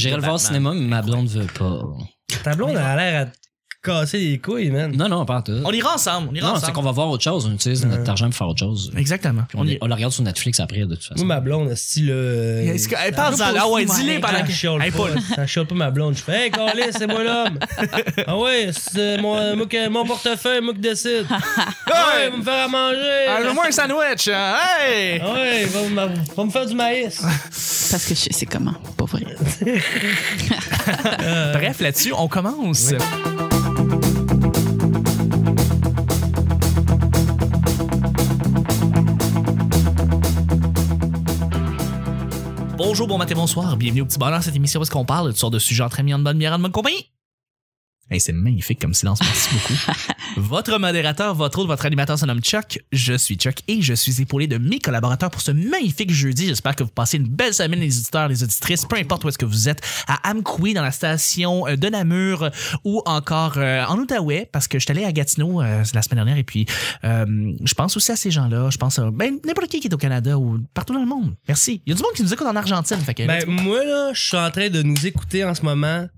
J'irai le voir au cinéma, mais ma blonde veut pas. Ta blonde a l'air à casser les couilles, man. Non, non, pas tout. On ira ensemble. On ira Non, c'est qu'on va voir autre chose. On utilise notre argent pour faire autre chose. Exactement. Puis on, y- on la regarde sur Netflix après, de toute façon. Moi, ma blonde, style. Euh, Est-ce que- Elle parle en Ah ouais, dis-les pendant que. Hey, pas, chiale pas ma blonde, je fais Hey, Carlis, c'est moi l'homme. ah ouais, c'est qui- mon portefeuille, moi qui décide. Ah ouais, va me faire à manger. Ah, moi un sandwich. hein. Hey! Ah ouais, va, me- va me faire du maïs. Parce que je sais comment, pas vrai. Bref, là-dessus, on commence. Bonjour, bon matin, bonsoir. Bienvenue au petit bonheur, cette émission où est-ce qu'on parle de toutes sortes de sujets entre amis, en bonne bière, en bonne compagnie. Hey, c'est magnifique comme silence, merci beaucoup. votre modérateur, votre autre, votre animateur se nomme Chuck. Je suis Chuck et je suis épaulé de mes collaborateurs pour ce magnifique jeudi. J'espère que vous passez une belle semaine, les auditeurs, les auditrices, peu importe où est-ce que vous êtes, à Amkoui, dans la station euh, de Namur ou encore euh, en Outaouais, parce que je suis allé à Gatineau euh, la semaine dernière et puis euh, je pense aussi à ces gens-là. Je pense à ben, n'importe qui qui est au Canada ou partout dans le monde. Merci. Il y a du monde qui nous écoute en Argentine. Fait que, Ben, moi, là, je suis en train de nous écouter en ce moment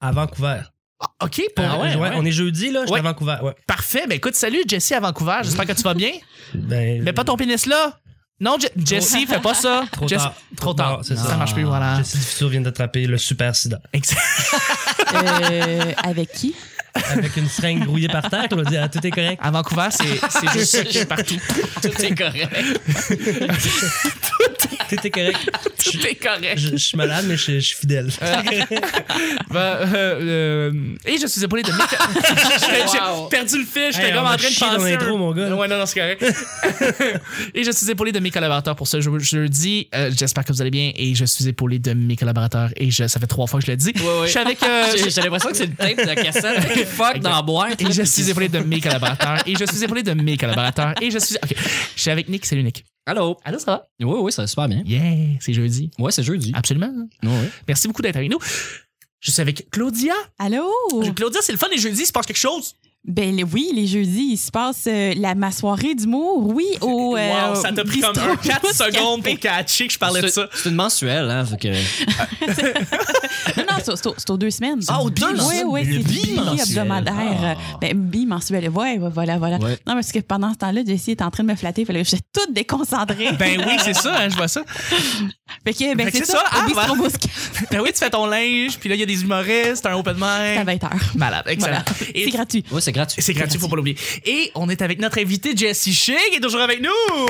à Vancouver. Ah, OK, pour Ah ouais, ouais. On est jeudi, là, je suis Ouais. à Vancouver. Ouais. Parfait. Ben écoute, salut Jesse à Vancouver. J'espère que tu vas bien. Ben, Mets pas ton pénis là. Non, Je- Jesse, fais pas ça. Trop Jesse- tard. Trop tard. ça. ça. marche plus, voilà. Jessie du futur vient d'attraper le super sida. Exact. Euh, avec qui? Avec une seringue grouillée par terre, on a dit ah, tout est correct. À Vancouver, c'est c'est juste c'est partout. Tout est correct. Tout est correct. Tout est correct. Je, je suis malade, mais je, je suis fidèle. Ben, euh, euh, et je suis épaulé de Mick. J'ai j'ai Wow. perdu le fil, j'étais Hey, comme en train de dans penser. l'intro, un- mon gars. Ouais, non, non, c'est correct. et je suis épaulé de mes collaborateurs pour ce je- jeudi. Euh, J'espère que vous allez bien. Et je suis épaulé de mes collaborateurs. Et je, ça fait trois fois que je le dis. Ouais, ouais. Je suis avec. euh, J'ai j'ai l'impression que c'est le tape de la cassette. Fuck dans la boîte. Et je suis épaulé de mes collaborateurs. Et je suis épaulé de mes collaborateurs. Et je suis. Ok. Je suis avec Nick. Salut Nick. Allô? Allô, ça va? Oui, oui, ça va super bien. Yeah, c'est jeudi. Ouais, c'est jeudi. Absolument. Ouais. Merci beaucoup d'être avec nous. Je suis avec Claudia. Allô? Claudia, c'est le fun les jeudis, il se passe quelque chose. Ben oui, les jeudis, il se passe euh, la, ma soirée d'humour, oui, au. euh, wow, ça t'a pris comme bistrot un 4 Pouce secondes pour catcher que je parlais de ça. c'est une mensuelle, hein. Fait que... Non, non, c'est- c'est au- c'est aux deux semaines. Ah, aux deux Oui, semaines? oui, c'est bi-hebdomadaire. Ah. Ben, bimensuel. Ouais, ouais, voilà, voilà. Ouais. Non, parce que pendant ce temps-là, Jessie est en train de me flatter. Fallait que j'étais toute déconcentrée. Ben oui, c'est ça, hein, je vois ça. Fait que, ben, c'est ça. ça, ah, au Café, Ben oui, tu fais ton linge, puis là, il y a des humoristes, un open à mic. 20 heures. Malade, excellent. Voilà. C'est gratuit. Ouais, c'est gratuit. C'est gratuit, faut pas l'oublier. Et on est avec notre invité Jessie Shea, qui est toujours avec nous.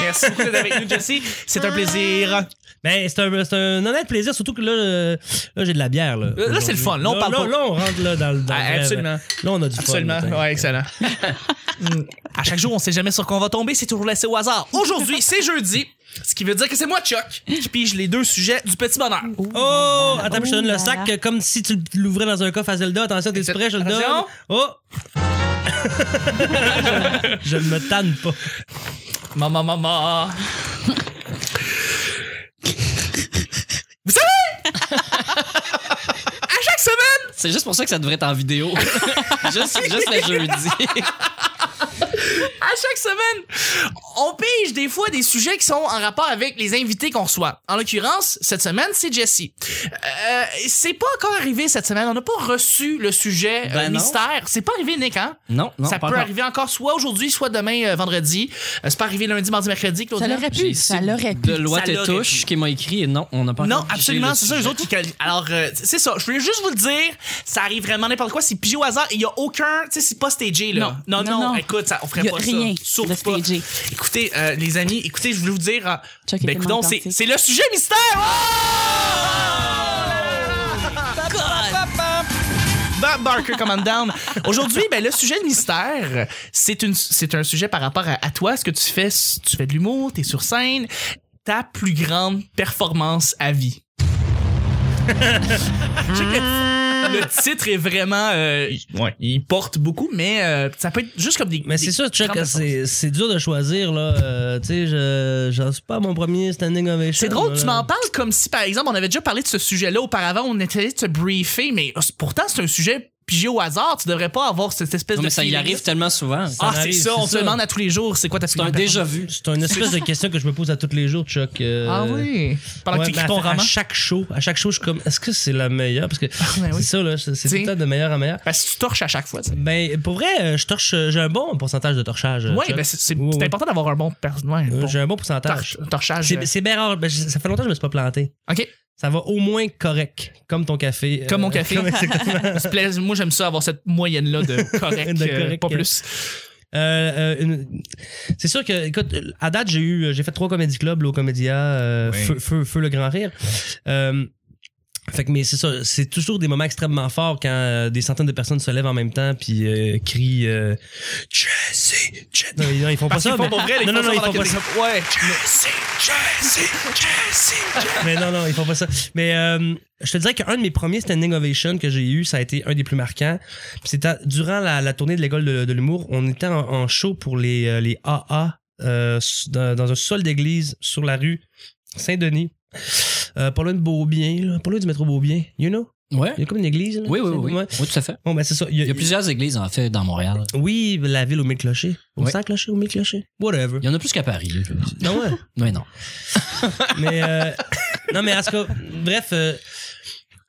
Merci beaucoup d'être avec nous, Jessie. C'est un plaisir. Ben, c'est un, c'est un honnête plaisir, surtout que là, euh, là j'ai de la bière. Là, Là, c'est le fun. Là, on parle pas. Là, on rentre là, dans, le- dans le Ah, absolument. Là, on a du Absolument. fun. là, Ouais, excellent. Mm. à chaque jour, on sait jamais sur quoi on va tomber, c'est toujours laissé au hasard. Aujourd'hui, c'est jeudi. Ce qui veut dire que c'est moi, Chuck, qui pige les deux sujets du petit bonheur. Oh! Attends, je te donne le sac euh, comme si tu l'ouvrais dans un coffre à Zelda. Attention, t'es prêt? Je le donne? Attention. Oh! je ne me tanne pas. Maman, maman. Vous savez, à chaque semaine, C'est juste pour ça que ça devrait être en vidéo. juste, juste le jeudi. à chaque semaine, on pige des fois des sujets qui sont en rapport avec les invités qu'on reçoit. En l'occurrence, cette semaine, c'est Jessie. Euh, c'est pas encore arrivé cette semaine. On n'a pas reçu le sujet euh, Ben mystère. C'est pas arrivé, Nick, hein? Non, non, ça pas peut encore. arriver encore soit aujourd'hui, soit demain, euh, vendredi. Euh, c'est pas arrivé lundi, mardi, mercredi, Ça l'aurait pu. Ça l'aurait pu. De loi Ça l'aurait pu. touche qui m'a écrit et non, on n'a pas Non, absolument, c'est ça, les autres qui. Alors, euh, c'est ça. Je voulais juste vous le dire, ça arrive vraiment n'importe quoi. C'est pigé au hasard. Il y a aucun. Tu sais, c'est pas stagé, là. Non. non, Non, non. Écoute, ça, on ferait Il y a pas rien ça. Pas. stagé. Écoutez, euh, les amis, écoutez, je voulais vous dire. euh, Chuck est ben, tellement écoutons, c'est, authentique. c'est le sujet mystère! Bob Barker Command Down. Aujourd'hui, ben, le sujet de mystère, c'est, une, c'est un sujet par rapport à, à toi, ce que tu fais. Tu fais de l'humour, t'es sur scène, ta plus grande performance à vie? le, titre est vraiment. euh, ouais, il porte beaucoup, mais euh, ça peut être juste comme des. Mais c'est ça, Chuck, c'est, c'est dur de choisir, là. Euh, tu sais, je, j'en suis pas à mon premier standing ovation. C'est drôle, là. tu m'en parles comme si, par exemple, on avait déjà parlé de ce sujet-là auparavant, on était allé te briefer, mais euh, pourtant, c'est un sujet pigé au hasard. Tu devrais pas avoir cette espèce Non, de. mais ça y arrive tellement souvent. Ça Ah, c'est ça. On se demande à tous les jours, c'est quoi ta C'est un déjà vu. C'est une espèce de question que je me pose à tous les jours, Chuck. euh, Ah oui. Pendant ouais, que tu écris ton à, à roman. chaque show, à chaque show, je suis comme, est-ce que c'est la meilleure? Parce que ben oui. c'est ça, là, c'est tout T'sais. le temps de meilleur en meilleur. Parce que tu torches à chaque fois. tu sais. Ben, pour vrai, euh, je torche, euh, j'ai un bon pourcentage de torchage. Oui, Chuck. ben c'est Oui, oui. important d'avoir un bon. per- ouais, un bon J'ai un bon pourcentage. tor- torchage. C'est bien rare. Ben, ça fait longtemps que je me suis pas planté. OK. Ça va au moins correct, comme ton café. Comme euh, mon café. Moi, j'aime ça avoir cette moyenne-là de correct, De euh, correct, pas plus. Euh, euh, une- C'est sûr que, écoute, à date, j'ai eu, j'ai fait trois comédie clubs au Comédia, euh, Oui. feu, feu, Feu le Grand Rire. Fait que, mais c'est ça, c'est toujours des moments extrêmement forts quand euh, des centaines de personnes se lèvent en même temps puis euh, crient euh, Jesse, Jesse. Non, non, ils font pas ça. font mais- vrai, non, non, non, ils font pas ça. Ouais. Jesse, Jesse, Jesse. mais non, non, ils font pas ça. Mais euh, je te dirais qu'un de mes premiers standing ovation que j'ai eu, ça a été un des plus marquants. C'était durant la, la tournée de l'école de, de l'humour. On était en, en show pour les, les AA dans, dans un sol d'église sur la rue Saint-Denis. Euh, pas loin de Beaubien, là, pas loin du métro Beaubien. You know? Ouais. Il y a comme une église. Là, Oui, oui, oui. Oui, tout à fait. Bon, ben c'est ça. Il y a, Il y a plusieurs églises, en fait, dans Montréal. Oui, la ville au mille clochers. Au Ouais. cent clochers, au mille clochers. Whatever. Il y en a plus qu'à Paris. là. Non, ouais? Oui, non. mais euh, non mais en tout cas bref euh,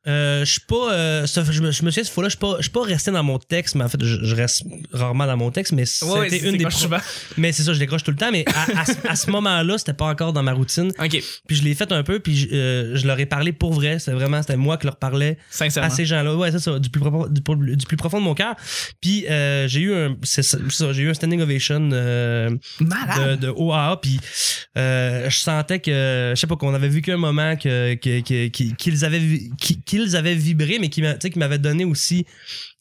euh, je suis pas euh, ça- je me, je me souviens cette fois-là je suis pas je suis pas resté dans mon texte mais en fait je, je reste rarement dans mon texte mais Ouais, c'était une des mais c'est ça je décroche tout le temps mais à, à ce- à ce moment-là c'était pas encore dans ma routine OK. puis je l'ai fait un peu puis je, euh, je leur ai parlé pour vrai c'était vraiment c'était moi qui leur parlais Sincèrement. à ces gens-là. Ouais, c'est ça, du plus profond, du, du plus profond de mon cœur. Puis euh, j'ai eu un, c'est ça, j'ai eu un standing ovation euh, de, de OAA. Puis euh, je sentais que, je sais pas, qu'on avait vécu un moment que, que- que- qui- qu'ils avaient, qui- qu'ils avaient vibré, mais qui, m'a- tu sais, qui m'avait donné aussi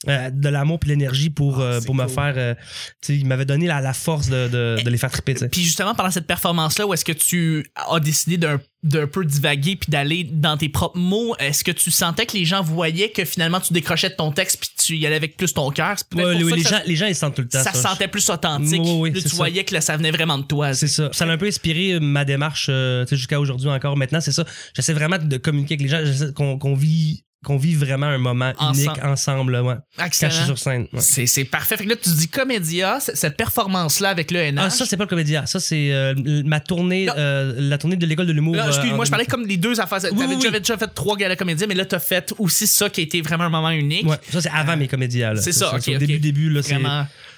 euh, de l'amour puis l'énergie pour, Ah, euh, pour me faire, euh, tu sais, il m'avait donné la, la force de, de, de les faire triper. Puis justement, pendant cette performance-là, où est-ce que tu as décidé d'un d'un peu divaguer puis d'aller dans tes propres mots, est-ce que tu sentais que les gens voyaient que finalement tu décrochais de ton texte puis tu y allais avec plus ton cœur? Ouais, les, gens, les gens, ils sentent tout le temps. ça, ça. sentait plus authentique. Oui, oui, Là, tu ça. voyais que là, ça venait vraiment de toi. C'est ça. Ça a un peu inspiré euh, ma démarche euh, tu sais, jusqu'à aujourd'hui encore. Maintenant, c'est ça. J'essaie vraiment de communiquer avec les gens. J'essaie qu'on qu'on vit qu'on vit vraiment un moment unique Ensemble. Ouais. Excellent. sur scène. ouais. C'est c'est parfait. Fait que là, tu dis comédia, cette performance-là avec le NH. Ah, ça, c'est pas le comédien. Ça, c'est euh, ma tournée, euh, la tournée de l'école de l'humour. Euh, excuse-moi, en- je parlais comme les deux affaires. T'avais oui, déjà, oui. déjà fait trois galas comédiens, mais là, t'as fait aussi ça qui a été vraiment un moment unique. Ouais, ça, c'est avant mes comédiens. là. C'est ça, Au début, début, là, c'est.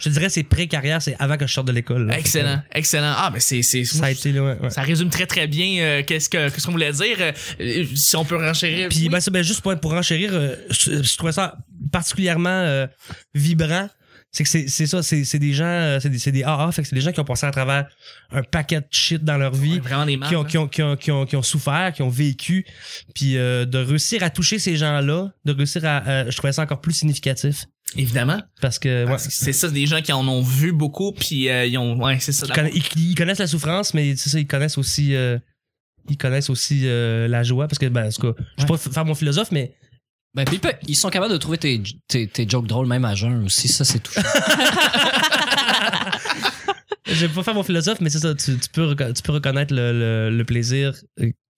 Je te dirais, c'est pré-carrière, c'est avant que je sorte de l'école. là. excellent, excellent. Ah, mais c'est. c'est- Ça a été, là, ouais, ouais. Ça résume très très bien euh, qu'est-ce que qu'est-ce qu'on voulait dire. Euh, si on peut renchérir. Puis oui. ben, ça, ben, juste pour, pour enchérir, euh, je, je trouvais ça particulièrement vibrant. C'est que c'est ça, c'est c'est des gens, euh, c'est des, c'est des AA, fait que c'est des gens qui ont passé à travers un paquet de shit dans leur vie. Qui ont, qui, ont, qui, ont, qui, ont, qui ont souffert, qui ont vécu, puis euh, de réussir à toucher ces gens-là, de réussir à... euh, je trouvais ça encore plus significatif, Évidemment. parce que... Ouais, C'est ça, des gens qui en ont vu beaucoup, puis euh, ils ont. Ouais, c'est ça. ils, conna- ils- ils connaissent la souffrance, mais c'est ça, ils connaissent aussi... ils connaissent aussi la joie, parce que, ben, en tout cas, je vais pas faire mon philosophe, mais Ben, ils sont capables de trouver tes, tes, tes jokes drôles même à jeun aussi. Ça, c'est touchant. je vais pas faire mon philosophe, mais c'est ça, tu, tu peux, tu peux reconnaître le, le, le plaisir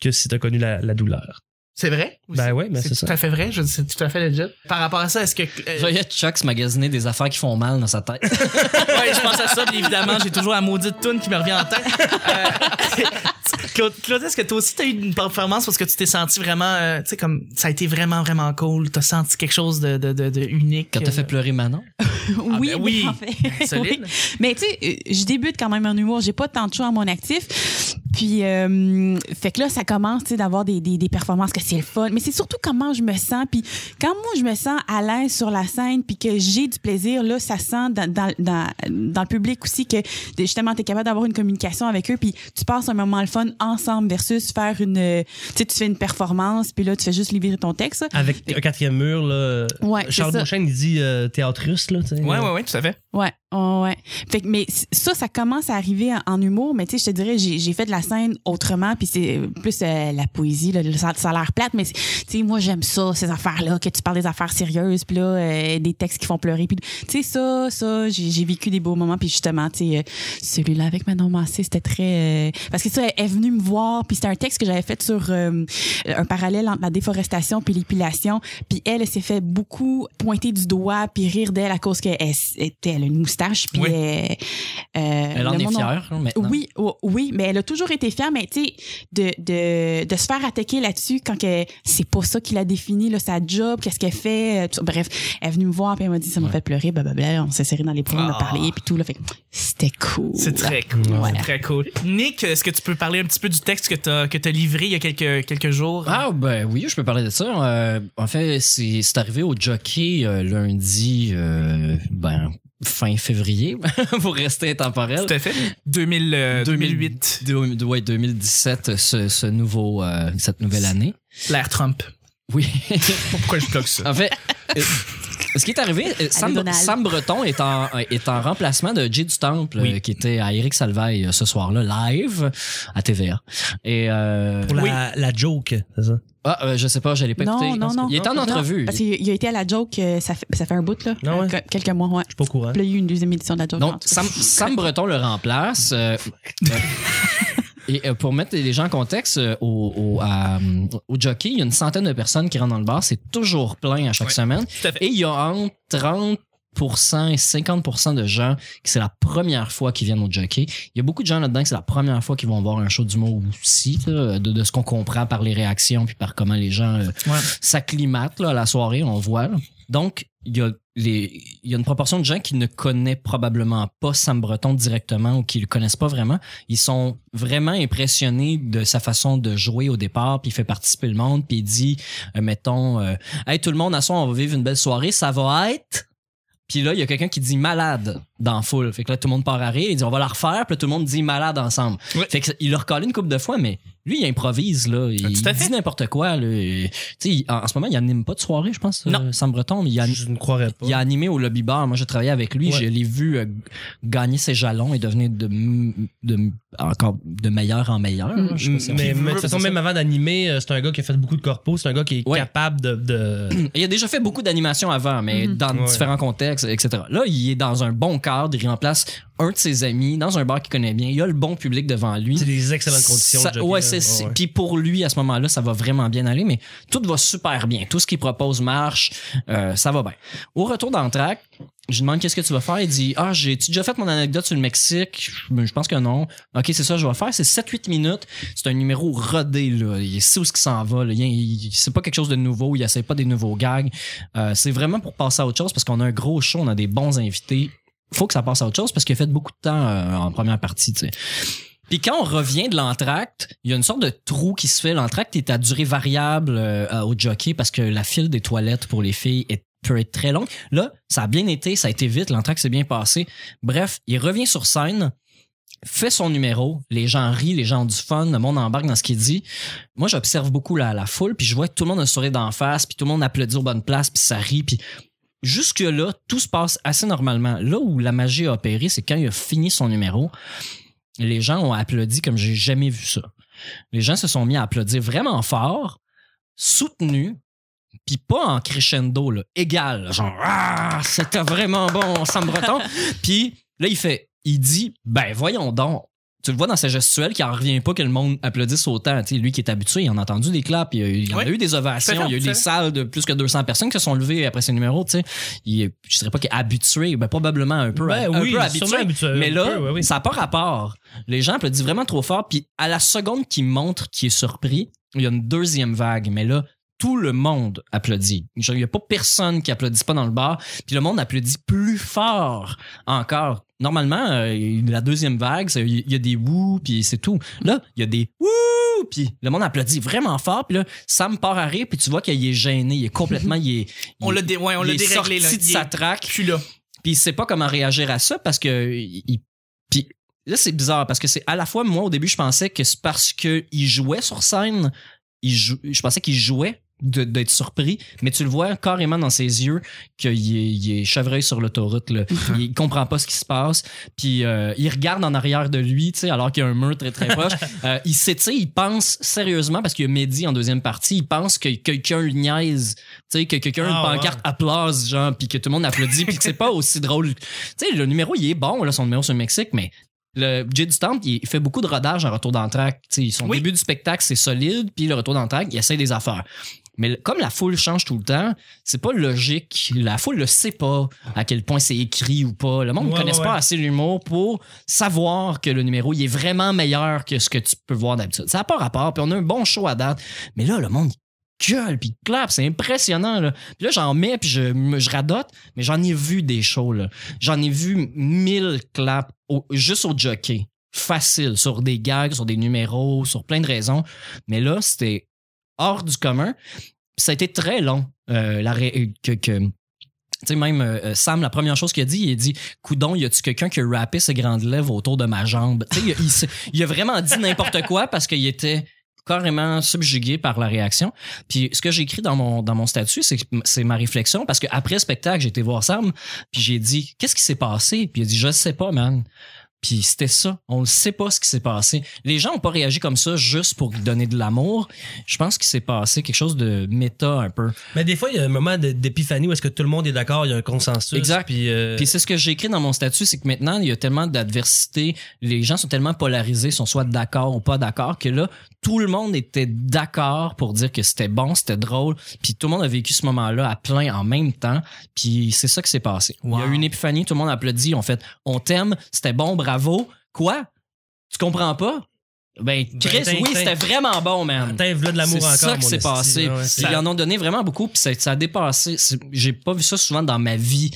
que si t'as connu la, la douleur. C'est vrai? Ben ouais, ben c'est tout ça. à fait vrai? Je c'est tout à fait legit. Par rapport à ça, est-ce que. euh, Je voyais Chuck se magasiner des affaires qui font mal dans sa tête. ouais, je pense à ça, puis évidemment, j'ai toujours la maudite tune qui me revient en tête. Euh, Claude, Claude, est-ce que toi aussi t'as eu une performance parce que tu t'es senti vraiment, euh, tu sais, comme ça a été vraiment, vraiment cool? T'as senti quelque chose de, de, de, de unique. Quand t'as euh, fait pleurer Manon? oui, ben oui. en fait. Solide. Oui. Mais tu sais, euh, je débute quand même en humour. J'ai pas tant de choix à mon actif. Puis, euh, fait que là, ça commence, tu sais, d'avoir des, des, des performances que c'est le fun. Mais c'est surtout comment je me sens. Puis, quand moi, je me sens à l'aise sur la scène, puis que j'ai du plaisir, là, ça sent dans, dans, dans, dans le public aussi que, justement, tu es capable d'avoir une communication avec eux. Puis, tu passes un moment le fun ensemble versus faire une, tu sais, tu fais une performance, puis là, tu fais juste livrer ton texte. Avec un quatrième mur, là, Ouais, Charles. Beauchesne, il dit euh, théâtre russe, là, tu sais. Ouais, ouais, ouais, tout à fait. Ouais, Fait que, mais ça, ça commence à arriver en, humour, mais tu sais, je te dirais, j'ai fait de la scène autrement, puis c'est plus euh, la poésie, là, ça, ça a l'air plate, mais tu sais, moi, j'aime ça, ces affaires-là, que tu parles des affaires sérieuses, puis là, euh, des textes qui font pleurer, puis tu sais, ça, ça, j'ai vécu des beaux moments, puis justement, tu sais, euh, celui-là avec Manon Massé, c'était très... euh, parce que ça, elle est venue me voir, puis c'était un texte que j'avais fait sur euh, un parallèle entre la déforestation puis l'épilation, puis elle, elle s'est fait beaucoup pointer du doigt, puis rire d'elle à cause qu'elle était, une moustache, puis Oui. elle, euh, Elle en est fière hein, maintenant. oui, o- oui, mais elle a toujours été fière, mais tu sais, de, de, de se faire attaquer là-dessus quand que c'est pas ça qui l'a défini, là, sa job, qu'est-ce qu'elle fait. euh, tout- bref, elle est venue me voir, puis elle m'a dit, ça m'a Ouais. fait pleurer, blablabla, on s'est serré dans les poings, on a Ah. parlé, puis tout, là, fait que c'était cool. C'est très cool. C'est très cool. Nick, est-ce que tu peux parler un petit peu du texte que t'as que t'as livré il y a quelques, quelques jours? Ah ben oui, je peux parler de ça. Euh, en fait, c'est c'est arrivé au jockey euh, lundi, euh, ben fin février, pour rester intemporel. Tout à fait. 2000, euh, 2008. Ouais, 2017, ce, ce nouveau, euh, cette nouvelle année. L'ère Trump. Oui. Pourquoi je bloque ça? en fait, ce qui est arrivé, euh, Sam, Breton est en, est en remplacement de Jay du Temple, Oui. euh, qui était à Eric Salvaille euh, ce soir-là, live, à TVA. Et euh, Pour la, Oui. la joke, c'est ça? ah, euh, je sais pas, je l'ai pas Non, écouté. non, non. Il était en Non, entrevue. Parce qu'il il a été à la joke, euh, ça fait, ça fait un bout, là. Ah ouais? Euh, que- quelques mois, ouais. Je suis pas au courant. Puis il y a eu une deuxième édition de la joke. Donc. Sam, Sam Breton le remplace. euh, euh, et euh, pour mettre les gens en contexte, euh, au, au, à, euh, au jockey, il y a une centaine de personnes qui rentrent dans le bar. C'est toujours plein à chaque Ouais. semaine. Tout à fait. Et il y a entre 30 et 50 de gens qui c'est la première fois qu'ils viennent au jockey. Il y a beaucoup de gens là-dedans que c'est la première fois qu'ils vont voir un show d'humour aussi, là, de, de ce qu'on comprend par les réactions puis par comment les gens euh, s'acclimatent à la soirée, on voit. là. Donc, il y a il y a une proportion de gens qui ne connaissent probablement pas Sam Breton directement ou qui le connaissent pas vraiment. Ils sont vraiment impressionnés de sa façon de jouer au départ, puis il fait participer le monde, puis il dit, euh, mettons, euh, hey tout le monde, à soir, on va vivre une belle soirée, ça va être? Puis là, il y a quelqu'un qui dit malade dans la foule. Fait que là, tout le monde part à rire. Il dit on va la refaire. Puis là, tout le monde dit malade ensemble. Ouais. Fait que il leur collé une couple de fois, mais lui, il improvise là. Il, Ah, tout à il fait. dit n'importe quoi. Là. Et, il- en, en ce moment, il anime pas de soirée, je pense. Non. euh, Sam Breton, mais il, a- Je ne croirais pas. il a animé au lobby bar. Moi, j'ai travaillé avec lui. Ouais. Je l'ai vu euh, gagner ses jalons et devenir de, encore de meilleur en meilleur. Je sais pas si on mais, de toute façon, même avant d'animer, euh, c'est un gars qui a fait beaucoup de corpos. C'est un gars qui est Ouais. capable de. de... Il a déjà fait beaucoup d'animations avant, mais Mhm. dans Ouais. différents contextes, etc. Là, il est dans un bon cadre, il remplace un de ses amis dans un bar qu'il connaît bien. Il a le bon public devant lui. c'est des excellentes conditions. Ça- ouais, c'est, Ouais. Puis pour lui, à ce moment-là, ça va vraiment bien aller, mais tout va super bien. Tout ce qu'il propose marche, euh, ça va bien. Au retour d'entraque, je lui demande qu'est-ce que tu vas faire? Il dit Ah, j'ai-tu déjà fait mon anecdote sur le Mexique? Je pense que non. Ok, c'est ça, que je vais faire. C'est 7-8 minutes. C'est un numéro rodé, là. Il sait où ce qui s'en va. Là. Il- c'est pas quelque chose de nouveau. Il essaie pas des nouveaux gags. Euh, c'est vraiment pour passer à autre chose parce qu'on a un gros show, on a des bons invités. Faut que ça passe à autre chose parce qu'il a fait beaucoup de temps euh, en première partie, tu sais. Puis quand on revient de l'entracte, il y a une sorte de trou qui se fait. L'entracte est à durée variable euh, au jockey parce que la file des toilettes pour les filles peut être très longue. Là, ça a bien été, ça a été vite, l'entracte s'est bien passé. Bref, il revient sur scène, fait son numéro, les gens rient, les gens ont du fun, le monde embarque dans ce qu'il dit. Moi, j'observe beaucoup la, la foule, puis je vois que tout le monde a un sourire d'en face, puis tout le monde applaudit aux bonnes places, puis ça rit, puis jusque-là, tout se passe assez normalement. Là où la magie a opéré, c'est quand il a fini son numéro, les gens ont applaudi comme j'ai jamais vu ça. Les gens se sont mis à applaudir vraiment fort, soutenus, puis pas en crescendo, là, égal, là, genre ah, c'était vraiment bon, Sam Breton. puis là il fait, il dit, ben voyons donc. Tu le vois dans sa gestuelle qui en revient pas que le monde applaudisse autant. Lui qui est habitué, il en a entendu des claps, il y a, il y en a eu des ovations, il y a eu des salles de plus que 200 personnes qui se sont levées après ses numéros. Tu sais, il est- je dirais pas qu'il est habitué, ben probablement un peu, Ben un oui, peu habitué. habitué, Mais là, peu, ouais, oui. ça n'a pas rapport. Les gens applaudissent vraiment trop fort. Puis à la seconde qu'il montre qu'il est surpris, il y a une deuxième vague. Mais là, tout le monde applaudit. Il n'y a pas personne qui applaudisse pas dans le bar. Puis le monde applaudit plus fort encore. Normalement, euh, la deuxième vague, il y a des wouh, puis c'est tout. Là, il y a des wouh, puis le monde applaudit vraiment fort. Puis là, Sam part à rire, puis tu vois qu'il est gêné. Il est complètement... il est, On l'a dé- ouais, on il l'a est déréglé, là. de Il sa est traque plus là. puis il sait pas comment réagir à ça parce que il, puis là c'est bizarre parce que c'est à la fois moi au début je pensais que c'est parce que il jouait sur scène il jou- je pensais qu'il jouait d'être surpris, mais tu le vois carrément dans ses yeux qu'il est, il est chevreuil sur l'autoroute. là. il comprend pas ce qui se passe. Puis euh, il regarde en arrière de lui, tu sais, alors qu'il y a un mur très très proche. Euh, il s'étire, il pense sérieusement, parce qu'il y a Mehdi en deuxième partie, il pense que quelqu'un niaise, tu sais, que quelqu'un a une Ah, pancarte applause, genre, puis que tout le monde applaudit, puis que c'est pas aussi drôle. Tu sais, le numéro, il est bon, là, son numéro sur le Mexique, mais le Jay du Temple, il fait beaucoup de rodage en retour d'entraque. Son Oui. début du spectacle, c'est solide, puis le retour d'entraque, il essaie des affaires. Mais comme la foule change tout le temps, c'est pas logique. La foule le sait pas à quel point c'est écrit ou pas. Le monde ne Ouais, connaît ouais, pas assez l'humour pour savoir que le numéro il est vraiment meilleur que ce que tu peux voir d'habitude. Ça n'a pas rapport, puis on a un bon show à date. Mais là, le monde gueule, puis clap, c'est impressionnant. Là. Puis là, j'en mets, puis je, me- je radote, mais j'en ai vu des shows. J'en ai vu mille claps au- juste au jockey. Facile, sur des gags, sur des numéros, sur plein de raisons. Mais là, c'était hors du commun. Ça a été très long. euh, que- tu sais, même euh, Sam, la première chose qu'il a dit, il a dit Coudon, y a-tu quelqu'un qui a rappé ses grandes lèvres autour de ma jambe Tu sais, il, a vraiment dit n'importe quoi parce qu'il était carrément subjugué par la réaction. Puis ce que j'ai écrit dans mon dans mon statut, c'est ma réflexion parce qu'après le spectacle, j'ai été voir Sam, puis j'ai dit qu'est-ce qui s'est passé Puis il a dit je sais pas, man. Puis c'était ça. On ne sait pas ce qui s'est passé. Les gens n'ont pas réagi comme ça juste pour donner de l'amour. Je pense qu'il s'est passé quelque chose de méta un peu. Mais des fois, il y a un moment d'épiphanie où est-ce que tout le monde est d'accord, il y a un consensus. Exact. Puis, euh, Puis c'est ce que j'ai écrit dans mon statut, c'est que maintenant, il y a tellement d'adversité, les gens sont tellement polarisés, sont soit d'accord ou pas d'accord, que là, tout le monde était d'accord pour dire que c'était bon, c'était drôle, puis tout le monde a vécu ce moment-là à plein en même temps, puis c'est ça qui s'est passé. Il y a eu une épiphanie, tout le monde a applaudi, on fait « on t'aime, c'était bon, bravo ». Quoi? Tu comprends pas? Ben, Chris, Ben, oui, t'in- c'était vraiment bon, man. T'as de l'amour C'est encore. ça qui s'est passé. ouais, c'est- ils en ont donné vraiment beaucoup, puis ça, ça a dépassé. c'est- J'ai pas vu ça souvent dans ma vie.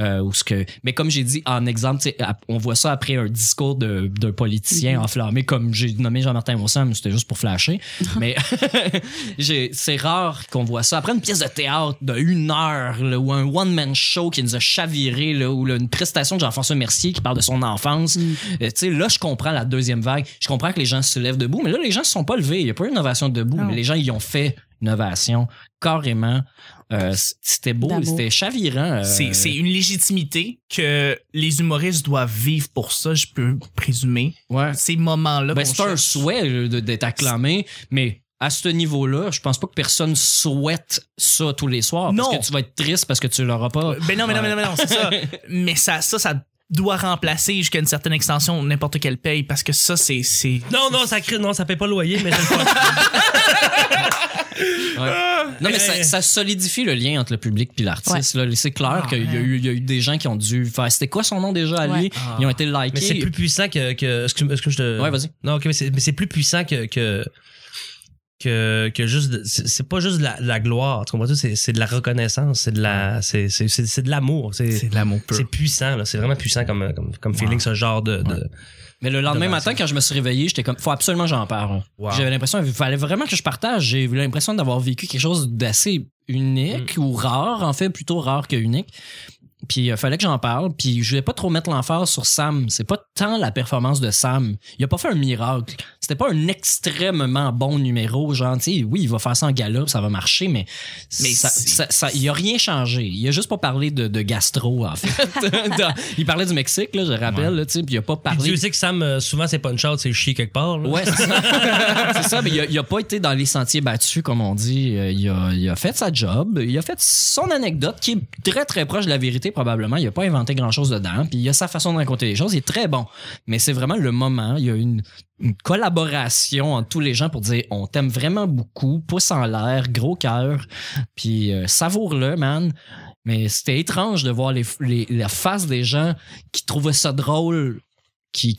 Euh, où ce que, mais comme j'ai dit en exemple, on voit ça après un discours de- d'un politicien Mhm. enflammé, comme j'ai nommé Jean-Martin Mossam, c'était juste pour flasher. mais c'est rare qu'on voit ça. Après une pièce de théâtre de une heure, là, ou un one-man show qui nous a chaviré, là, ou là, une prestation de Jean-François Mercier qui parle de son enfance. Mm. Euh, là, je comprends la deuxième vague. Je comprends que les gens se lèvent debout, mais là, les gens se sont pas levés. Il n'y a pas eu une ovation debout, mais les gens, ils ont fait une ovation carrément. Euh, c'était beau, c'était chavirant. euh, C'est c'est une légitimité que les humoristes doivent vivre pour ça, je peux présumer. ouais. Ces moments-là. Ben, c'est un souhait de- d'être acclamé, mais à ce niveau-là, je pense pas que personne souhaite ça tous les soirs. Non. Parce que tu vas être triste parce que tu l'auras pas. Ben non, mais non, mais non, mais non, c'est ça. Mais ça, ça, ça doit remplacer jusqu'à une certaine extension n'importe quelle paye parce que ça, c'est. c'est- Non, non, ça crée, non, ça paye pas le loyer, mais. Ouais. Non, mais ça, ça solidifie le lien entre le public puis l'artiste. là. C'est clair Ah, qu'il y, a eu- il y a eu des gens qui ont dû faire. C'était quoi son nom déjà à lui Ouais. Ah. Ils ont été likés. mais c'est plus puissant que. que est-ce que, que je te. Ouais, vas-y. Non, ok, mais c'est, mais c'est plus puissant que. que que, que juste c'est, pas juste de la, de la gloire tu comprends c'est, c'est de la reconnaissance c'est de la c'est, c'est, c'est, c'est de l'amour c'est, de l'amour c'est puissant là c'est vraiment puissant comme comme, comme feeling ce genre de, de- Mais le lendemain matin, quand je me suis réveillé, j'étais comme, faut absolument que j'en parle. Wow. J'avais l'impression, il fallait vraiment que je partage. J'ai eu l'impression d'avoir vécu quelque chose d'assez unique ou rare, en fait, plutôt rare que unique. Puis il fallait que j'en parle. Puis je voulais pas trop mettre l'emphase sur Sam. C'est pas tant la performance de Sam. Il a pas fait un miracle. C'était pas un extrêmement bon numéro. Genre, tu sais, oui, il va faire ça en galop, ça va marcher, mais, Mais ça, c'est- ça, ça- il a rien changé. Il a juste pas parlé de, de gastro, en fait. Dans- il parlait du Mexique, là, je rappelle, là, tu sais, puis il a pas Puis parlé. tu sais que Sam euh, souvent c'est punch out c'est chier quelque part là. Ouais, c'est ça. c'est ça, mais il a, il a pas été dans les sentiers battus, comme on dit. Euh, Il a, il a fait sa job. Il a fait son anecdote, qui est très, très proche de la vérité, probablement. Il a pas inventé grand-chose dedans. Puis il a sa façon de raconter les choses. Il est très bon. Mais c'est vraiment le moment. Il y a une, collaboration entre tous les gens pour dire on t'aime vraiment beaucoup, pouce en l'air, gros cœur. Puis euh, savoure-le, man. Mais c'était étrange de voir la face des gens qui trouvaient ça drôle qui-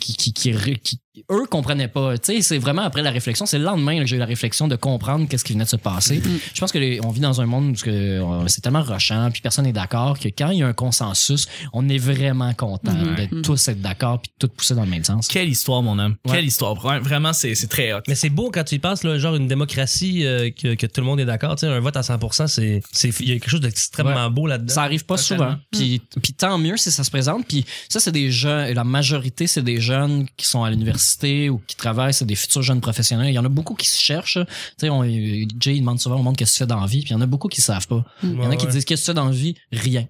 eux comprenaient pas. Tu sais, c'est vraiment après la réflexion, c'est le lendemain là, que j'ai eu la réflexion de comprendre qu'est-ce qui venait de se passer. Je pense que les- on vit dans un monde où euh, c'est tellement rushant, puis personne n'est d'accord que quand il y a un consensus, on est vraiment content Mhm. d'être Mhm. tous être d'accord puis tous pousser dans le même sens. Quelle histoire, mon homme. Ouais. Quelle histoire. Vra- Vraiment, c'est très hot. Mais c'est beau quand tu y penses, là, genre une démocratie euh, que, que tout le monde est d'accord. Tu sais, un vote à 100%, c'est, il y a quelque chose d'extrêmement beau là-dedans. Ça arrive pas Totalement. souvent. Puis, puis tant mieux si ça se présente. Puis ça, c'est des jeunes, la majorité, c'est des jeunes qui sont à l'université l'université ou qui travaillent, c'est des futurs jeunes professionnels. Il y en a beaucoup qui se cherchent. Tu sais, on- Jay il demande souvent au monde qu'est-ce que tu fais dans la vie, puis il y en a beaucoup qui savent pas. Il y en a Ouais, qui ouais. disent qu'est-ce que tu fais dans la vie, rien.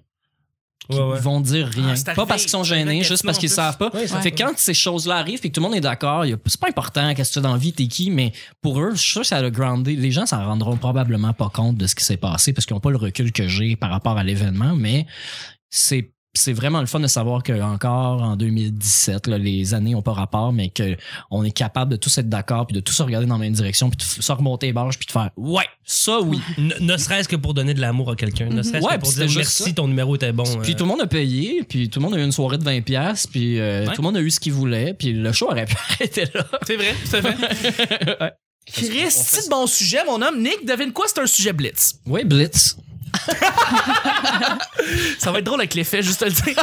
Ouais, ouais. Ils vont dire rien. Ah, pas parce qu'ils sont gênés, juste parce qu'ils savent pas. Fait que quand ces choses-là arrivent puis que tout le monde est d'accord, c'est pas important qu'est-ce que tu fais dans la vie, t'es qui, mais pour eux, je suis sûr que ça a groundé. Les gens s'en rendront probablement pas compte de ce qui s'est passé parce qu'ils n'ont pas le recul que j'ai par rapport à l'événement, mais c'est c'est vraiment le fun de savoir que encore en 2017, là, les années ont pas rapport, mais que on est capable de tous être d'accord puis de tous se regarder dans la même direction puis de se remonter les barges puis de faire ouais, ça oui. Ne, ne serait-ce que pour donner de l'amour à quelqu'un. Ne serait-ce Ouais, que pour dire merci, ça. ton numéro était bon. Puis euh. tout le monde a payé, puis tout le monde a eu une soirée de 20 pièces, puis euh, Ouais. tout le monde a eu ce qu'il voulait, puis le show aurait pu arrêter là. C'est vrai, c'est vrai. Ouais. Christy de bon sujet, mon homme. Nick, devine quoi, c'est un sujet blitz. Oui, Blitz. Ça va être drôle avec l'effet, juste à le dire.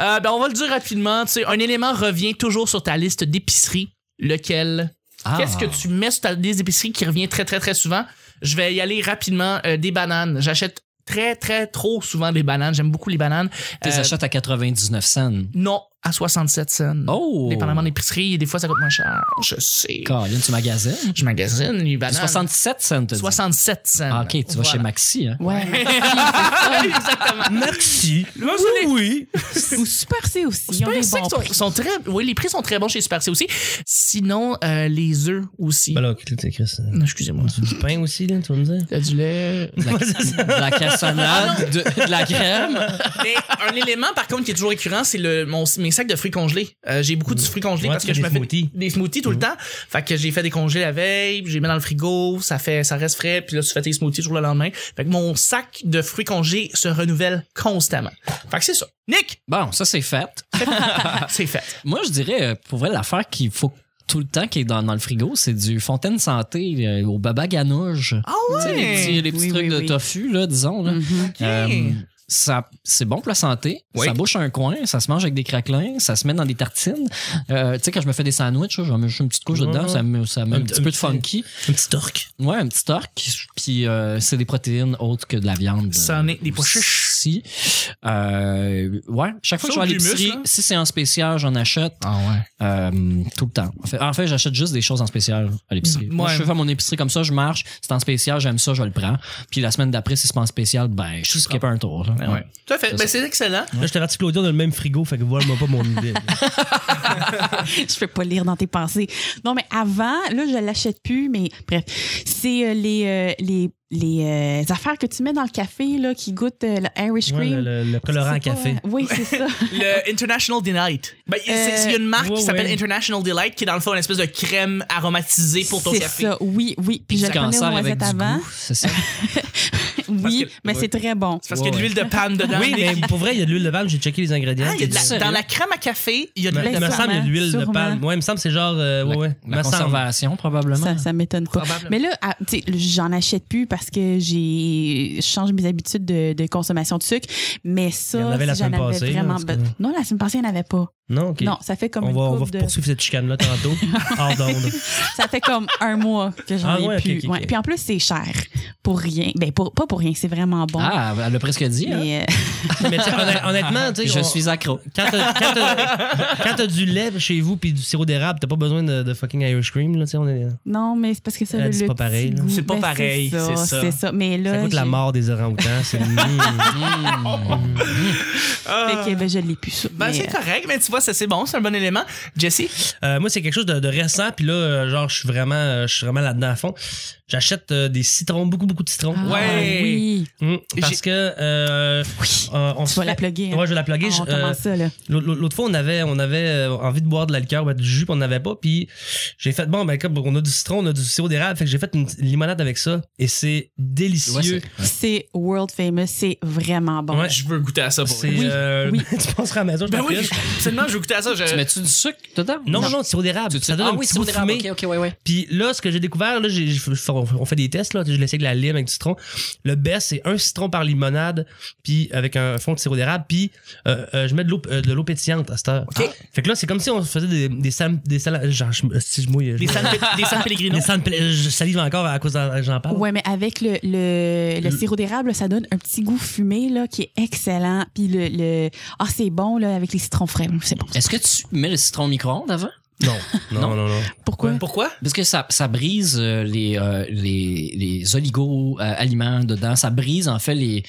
Euh, ben, on va le dire rapidement. Tu sais, un élément revient toujours sur ta liste d'épicerie. Lequel? Ah. Qu'est-ce que tu mets sur ta liste d'épicerie qui revient très, très, très souvent? Je vais y aller rapidement. Euh, des bananes. J'achète très, très, trop souvent des bananes. J'aime beaucoup les bananes. Tu les Euh, achètes à 99 cents. Non, à 67 cents. Oh! Dépendamment de l'épicerie, des fois ça coûte moins cher. Je sais. Colin, tu magasines? Je magasine les bananes. 67 cents, t'as dit? 67 cents. Ah, ok, tu vas chez Maxi, hein? Ouais. Exactement. Merci. Là, c'est les- Oui. Ou Super C aussi. Ils ont Super des C bons sont, prix. sont très, oui, les prix sont très bons chez Super C aussi. Sinon, euh, les œufs aussi. Ben là, t'es Chris. euh, Non, Excusez-moi. Du pain aussi, là, tu vas me dire? Il y a du lait. De la, de la cassonade, de, de la crème. Mais un élément, par contre, qui est toujours récurrent, c'est le, mon, mes sacs de fruits congelés. Euh, j'ai beaucoup de fruits congelés Ouais, parce que je me fais smoothies. des smoothies tout le temps. Fait que j'ai fait des congés la veille, puis j'ai mis dans le frigo, ça fait, ça reste frais, puis là, tu fais tes smoothies toujours le lendemain. Fait que mon sac de fruits congelés se renouvelle constamment. Fait que c'est ça. Nick, Bon, ça, c'est fait. c'est fait. Moi, je dirais, euh, pour vrai, l'affaire qu'il faut tout le temps qui est dans, dans le frigo, c'est du Fontaine Santé euh, au baba ganouche. Ah Tu sais, les petits, les petits Oui, trucs oui, de oui. tofu, là, disons. Là. Mhm. Euh, ça, c'est bon pour la santé. Oui. Ça bouche un coin, ça se mange avec des craquelins, ça se met dans des tartines. Euh, tu sais, quand je me fais des sandwichs, j'en mets juste une petite couche Ouais, dedans, ça met, ça met un, Un- petit peu de funky. Un petit torque. Ouais, un petit torque. Puis euh, c'est des protéines autres que de la viande. Ça en est des pois chiches. Euh, ouais, chaque fois que je vais à l'épicerie, si c'est en spécial, j'en achète Ah ouais. euh, tout le temps. En fait, en fait, j'achète juste des choses en spécial à l'épicerie. Moi, Ouais. je fais faire mon épicerie comme ça, je marche, c'est en spécial, j'aime ça, je le prends. Puis la semaine d'après, si c'est pas en spécial, ben, je skip un tour. là. Ouais. Tout à fait. Ben, c'est excellent. Là, je te ratis Claudia dans le même frigo, fait que voilà-moi pas mon idée. je peux pas lire dans tes pensées. Non, mais avant, là, je l'achète plus, mais bref, c'est euh, les, euh, les, les euh, affaires que tu mets dans le café, là, qui goûtent euh, le Irish Ouais, Cream. le, le- le colorant à C'est pas- café. Oui, c'est ça. Le International Delight. Ben, c'est- c'est- il y a une marque ouais, qui s'appelle ouais. International Delight qui est dans le fond une espèce de crème aromatisée pour ton C'est café. ça, oui, oui. Puis je la connais avant. goût, c'est ça? Oui, que- mais c'est très bon. C'est parce qu'il y a de l'huile de palme dedans. Oui, mais pour vrai, il y a de l'huile de palme, j'ai checké les ingrédients. Ah, il y a de la- dans la crème à café, il y a de l'huile Il de me palme. semble qu'il y a de l'huile de palme. Ouais, il me semble que c'est genre. euh, ouais, La, ouais. la conservation, probablement. Ça, ça m'étonne pas. Mais là, ah, tu sais, j'en achète plus parce que j'ai je change mes habitudes de, de consommation de sucre. Mais ça, Il y en avait si semaine passée, là, vraiment be- Non, la semaine passée, il n'y en avait pas. Non, ok. Non, ça fait comme on une va, on va de... poursuivre cette chicane-là tantôt. Hors d'onde. Ça fait comme un mois que j'en Ah ai ouais, plus. ok, ok. Ouais. Puis en plus, c'est cher. Pour rien. Ben, pour, pas pour rien, c'est vraiment bon. Ah, elle a presque dit. hein? Mais, euh, Mais tu sais, honn- honnêtement, tu sais. Je on- suis accro. Quand t'as, du lait chez vous puis du sirop d'érable, t'as pas besoin de, de fucking Irish cream, là, tu sais, on est. non, mais c'est parce que ça, le, dit le pas petit pareil, là. C'est pas ben, pareil, c'est ça. C'est ça. Mais là, Ça coûte la mort des orang-outans, c'est. Fait que, ben, je l'ai plus, ça. Ben, c'est euh, correct, mais tu vois, ça c'est bon, c'est un bon élément. Jesse? Euh, moi, c'est quelque chose de, de récent, puis là, euh, genre, je suis vraiment, euh, je suis vraiment là-dedans à fond. J'achète euh, des citrons, beaucoup, beaucoup de citrons. ah, Ouais. Oui. Mm, J'ai- parce que euh, Oui. euh, on Tu vas la plugger. hein. Ouais, je vais la plugger. Ah, on euh, ça, là. L'autre fois, on avait, on avait envie de boire de la liqueur, ben, du jus, puis on n'avait pas. Puis j'ai fait, bon, ben, comme on a du citron, on a du sirop d'érable. Fait que j'ai fait une limonade avec ça. Et c'est délicieux. Ouais, c'est- world famous. C'est vraiment bon. Ouais. Je veux goûter à ça pour. Oui, euh, oui. tu penseras à la maison, je Ben oui, absolument, je goûter à ça. Je... Tu mets-tu du sucre dedans? Non, non, non, sirop d'érable. Ça donne ah un oui, petit c'est goût fumé. Ok, ok, ouais, ouais. Puis là, ce que j'ai découvert, là, j'ai- on fait des tests, là. Je l'ai essayé avec la lime avec du citron. Le best, c'est un citron par limonade, puis avec un fond de sirop d'érable, puis euh, euh, je mets de l'eau euh, de l'eau pétillante à cette heure. OK. Fait que là, c'est comme si on faisait des, des, sam- des salades. Genre, je, si je mouille. je- Des San, des San Pellegrino. des San Pel- je salive encore à cause de j'en parle. Ouais, mais avec le, le, le sirop d'érable, ça donne un petit goût fumé là, qui est excellent. Puis le, le ah c'est bon là avec les citrons frais, c'est Est-ce que tu mets le citron au micro-ondes avant? Non, non, non, non. Pourquoi? Pourquoi? Parce que ça, ça brise euh, les, euh, les, les oligo-aliments dedans. Ça brise, en fait, les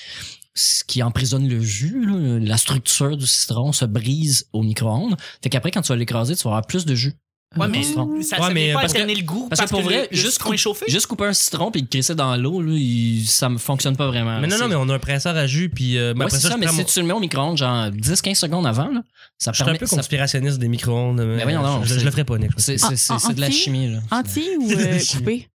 ce qui emprisonne le jus, là, la structure du citron se brise au micro-ondes. Fait qu'après, quand tu vas l'écraser, tu vas avoir plus de jus. Ouais, mais Citron. ça, Ouais, mais pas parce que- le goût parce que pour vrai, le, juste. Juste couper un citron puis le crisser dans l'eau, là, il- ça me fonctionne pas vraiment. Mais non, non, mais on a un presseur à jus, puis euh, Ouais, après c'est ça, mais si tu le mets au micro-ondes, genre 10-15 secondes avant, là, ça Je suis un peu ça- conspirationniste des micro-ondes. mais Ben voyons donc, je, je le ferai pas, Nick. C'est En- c'est- c'est- en- c'est de la chimie, là. Entier ou euh, coupé?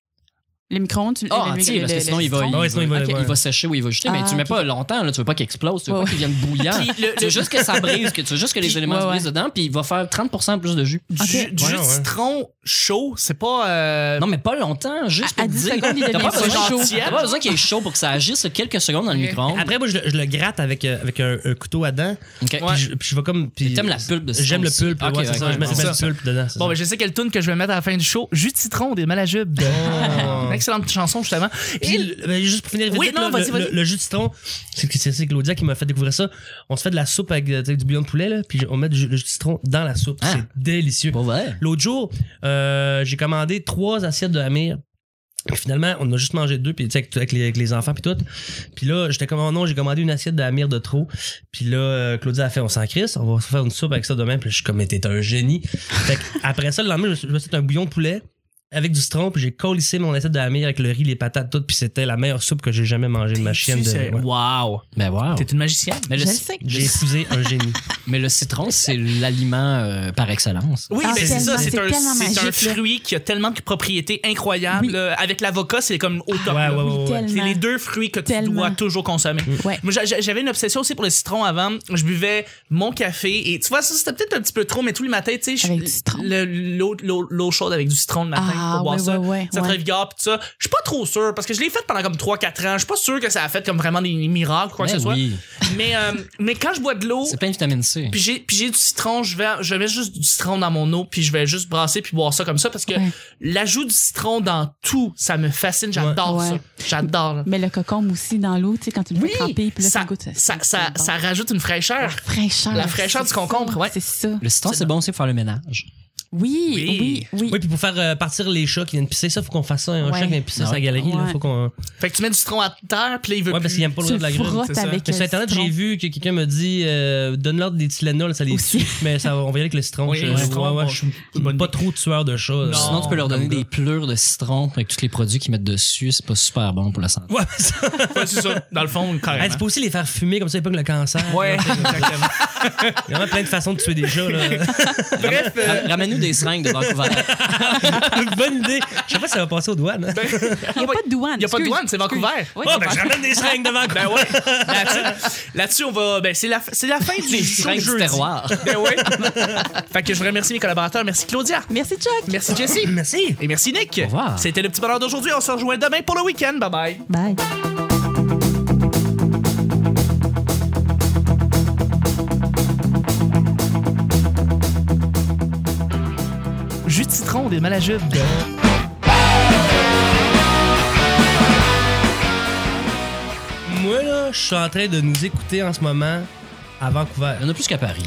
Le micro-ondes, tu Ah, entier, parce que sinon, il va, il, Ouais, sinon, il va- ok, ouais. il va sécher ou il va jeter, mais Ah, tu mets ok. pas longtemps, là, tu veux pas qu'il explose, tu veux Ouais, pas qu'il vienne bouillant. Puis le- tu veux juste que ça brise, que tu veux juste que les Puis- éléments ouais, se ouais. brisent dedans, puis il va faire 30% plus de jus. Du, Ok. du jus Ouais, de ouais. citron chaud, c'est pas. euh, Non, mais pas longtemps, juste À- à pour 10 dire. secondes, il T'as devient pas besoin chaud. chaud. T'as pas besoin qu'il est chaud pour que ça agisse quelques secondes dans le Ok. micro-ondes. Après, moi, je, le- je le gratte avec, euh, avec un, un couteau à dents. Ok. Puis, je, puis je vais comme. Puis, Et t'aimes la pulpe de citron J'aime le aussi. pulpe. Ok, ouais, c'est ok, ça. Je mets ouais, je mets c'est le pulpe dedans. c'est Bon, ça. ben, je sais quelle tune que je vais mettre à la fin du show. Jus de citron des Malajubes. Excellente chanson, justement. Puis, Et le- ben, juste pour finir vite, Oui, vite, non, là, vas-y, le, vas-y. le- le jus de citron, c'est Claudia qui m'a fait découvrir ça. On se fait de la soupe avec, euh, du bouillon de poulet, là, puis on met du jus, le jus de citron dans la soupe. Ah. C'est délicieux. L'autre jour, euh, j'ai commandé trois assiettes de Hamir. Puis finalement, on a juste mangé deux, puis tu sais, avec, avec les, avec les enfants, puis tout. Puis là, j'étais comme, oh non, j'ai commandé une assiette de Hamir de trop. Puis là, euh, Claudia a fait, on s'en crisse, on va se faire une soupe avec ça demain. Puis je suis comme, mais t'es un génie. fait après ça, le lendemain, je me suis fait un bouillon de poulet avec du citron, puis j'ai collissé mon assiette de Hamir avec le riz, les patates, tout. Puis c'était la meilleure soupe que j'ai jamais mangée de ma chienne. De, ouais. Wow. Ben wow. T'es une magicienne. Mais le, Je le sais. J'ai épousé un génie. mais le citron, c'est l'aliment euh, par excellence. Oui, Ah, mais c'est ça, c'est un, fruit qui a tellement de propriétés incroyables. Oui. là. Avec l'avocat, c'est comme au top. Ouais, là. ouais, Oui, ouais. C'est les deux fruits que tu dois toujours consommer. Ouais. Moi, j'a- j'a- j'avais une obsession aussi pour le citron avant. Je buvais mon café et tu vois, ça c'était peut-être un petit peu trop, mais tous les matins, tu sais, l'eau chaude avec du citron le matin Ah, pour boire ouais, ça. très vigueur pis tout ça. Je suis pas trop sûr parce que je l'ai fait pendant comme 3-4 ans. Je suis pas sûr que ça a fait comme vraiment des miracles ou quoi que Ben ce soit. oui. Mais, euh, mais quand je bois de l'eau, C'est plein de vitamine C. puis j'ai puis j'ai du citron, je vais je mets juste du citron dans mon eau puis je vais juste brasser puis boire ça comme ça parce que l'ajout du citron dans tout, ça me fascine, j'adore Ouais. ça. J'adore. Mais le cocombe aussi dans l'eau, tu sais, quand tu le fais tremper, puis là, ça, ça, goûte. ça, ça, bon. ça rajoute une fraîcheur. fraîcheur. la fraîcheur du concombre, ça, ouais. C'est ça. Le citron, c'est bon aussi pour faire le ménage. Oui, Oui. oui, oui. Oui, puis pour faire euh, partir les chats qui viennent pisser, ça, faut qu'on fasse ça. Un Ouais. chat qui vient pisser Ah ouais. galerie, là, Ouais. faut qu'on. Fait que tu mets du citron à terre puis là il veut Ouais, plus. parce qu'il aime pas le de la frottes c'est ça. avec sur Internet, j'ai vu que quelqu'un me dit euh, donne-leur des Tylenol, ça les tue. Mais ça, va- on va y aller avec le citron. Oui, je, le ouais, citron, ouais, bon, je suis bonne pas idée. trop tueur de chats. Non. Sinon, tu peux leur donner des plures de citron avec tous les produits qu'ils mettent dessus. C'est pas super bon pour la santé. Ouais, mais ça. Ouais, c'est ça. Dans le fond, carrément. tu peux aussi les faire fumer, comme ça, ils pognent le cancer. Ouais, exactement. Il y a vraiment plein de façons de tuer des chats, là. Bref, euh, Ra- Ramène-nous des seringues de Vancouver. Bonne idée. Je sais pas si ça va passer aux douanes. hein. Il n'y a pas de douane. il y a pas de douane, c'est Vancouver. Oui, Oh, ben, je ramène des seringues devant Ben ouais. Là-dessus, là-dessus, on va. Ben, c'est la, c'est la fin du Des show seringues du terroir. Ben ouais. fait que je voudrais remercier mes collaborateurs. Merci Claudia. Merci, Chuck. Merci Jessie. Merci. Et merci Nick. Au revoir. C'était le petit bonheur d'aujourd'hui. On se rejoint demain pour le week-end. Bye bye. Bye. Citron des malajubes. Moi, là, je suis en train de nous écouter en ce moment à Vancouver. Il y en a plus qu'à Paris.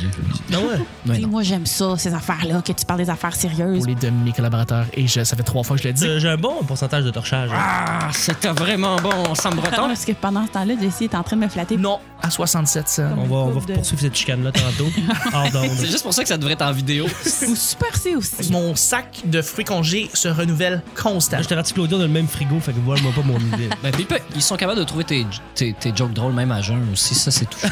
Non, ouais? Ouais, Et non. moi, j'aime ça, ces affaires-là, que tu parles des affaires sérieuses. Pour les de mes collaborateurs. Et je, ça fait trois fois que je le dis. Euh, J'ai un bon pourcentage de torchage. Ah, c'était vraiment bon, Sam Non, Breton. parce que pendant ce temps-là, Jessie est en train de me flatter. Non, à 67 ça. On va, on va de- poursuivre cette chicane-là tantôt. C'est juste pour ça que ça devrait être en vidéo. Ou Super C aussi. Mon sac de fruits congés se renouvelle constamment. Je t'avertis, Claudia, on a le même frigo, fait que vois-moi pas mon idée. Ben, ils sont capables de trouver tes, tes, tes jokes drôles même à jeun aussi. Ça, c'est tout.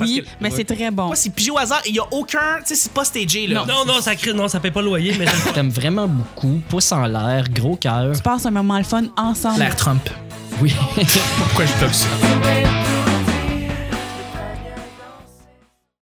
Oui, mais c'est très bon. Moi, c'est pigé au hasard. Il y a aucun. Tu sais, c'est pas stagé, là. Non, non, ça crie, non, ça paye pas le loyer, mais Je t'aime vraiment beaucoup. Pouce en l'air, gros cœur. Tu passes un moment le fun ensemble. L'air Trump. Oui. Pourquoi je bloque ça?